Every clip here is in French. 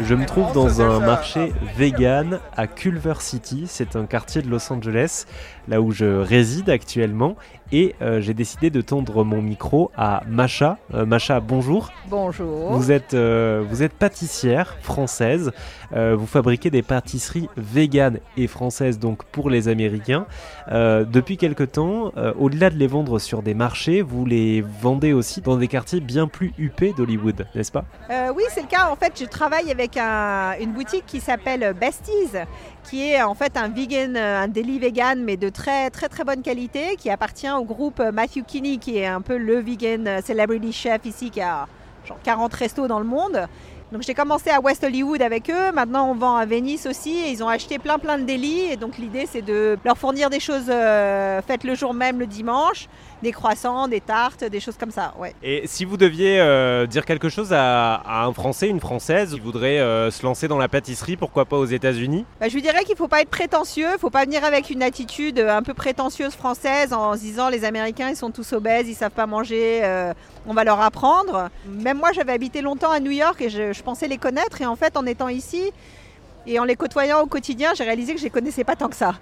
Je me trouve dans un marché vegan à Culver City, c'est un quartier de Los Angeles, là où je réside actuellement, et euh, j'ai décidé de tendre mon micro à Macha. Euh, Macha, bonjour. Bonjour. Vous êtes, euh, vous êtes pâtissière française, vous fabriquez des pâtisseries véganes et françaises donc pour les Américains. depuis quelque temps, au-delà de les vendre sur des marchés, vous les vendez aussi dans des quartiers bien plus huppés d'Hollywood, n'est-ce pas? Oui, c'est le cas. En fait, je travaille avec une boutique qui s'appelle Besties, qui est en fait un vegan, un deli vegan, mais de très très très bonne qualité, qui appartient au groupe Matthew Kinney, qui est un peu le vegan celebrity chef ici, qui a genre 40 restos dans le monde. Donc j'ai commencé à West Hollywood avec eux, maintenant on vend à Venice aussi, et ils ont acheté plein plein de délits, et donc l'idée c'est de leur fournir des choses euh, faites le jour même, le dimanche, des croissants, des tartes, des choses comme ça. Ouais. Et si vous deviez euh, dire quelque chose à, un Français, une Française qui voudrait euh, se lancer dans la pâtisserie, pourquoi pas aux États-Unis? Bah, Je lui dirais qu'il ne faut pas être prétentieux, il ne faut pas venir avec une attitude un peu prétentieuse française en se disant les Américains ils sont tous obèses, ils savent pas manger, on va leur apprendre. Même moi j'avais habité longtemps à New York et je je pensais les connaître et en fait en étant ici et en les côtoyant au quotidien, j'ai réalisé que je ne les connaissais pas tant que ça.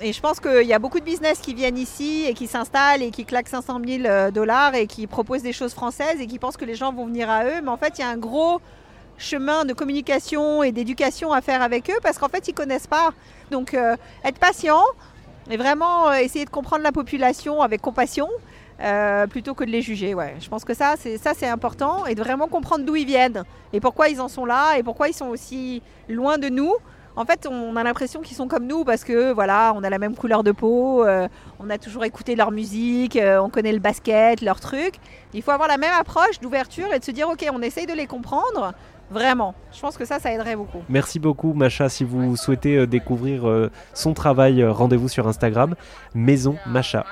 Et je pense qu'il y a beaucoup de business qui viennent ici et qui s'installent et qui claquent 500 000 euh, dollars et qui proposent des choses françaises et qui pensent que les gens vont venir à eux. Mais en fait, il y a un gros chemin de communication et d'éducation à faire avec eux parce qu'en fait, ils ne connaissent pas. Donc, euh, être patient et vraiment euh, essayer de comprendre la population avec compassion plutôt que de les juger. Ouais. Je pense que ça, c'est ça, c'est important et de vraiment comprendre d'où ils viennent et pourquoi ils en sont là et pourquoi ils sont aussi loin de nous. En fait, on a l'impression qu'ils sont comme nous parce que voilà, on a la même couleur de peau, euh, on a toujours écouté leur musique, euh, on connaît le basket, leurs trucs. Il faut avoir la même approche d'ouverture et de se dire ok, on essaye de les comprendre. Vraiment, je pense que ça, ça aiderait beaucoup. Merci beaucoup, Macha. Si vous souhaitez découvrir son travail, rendez-vous sur Instagram, Maison Macha.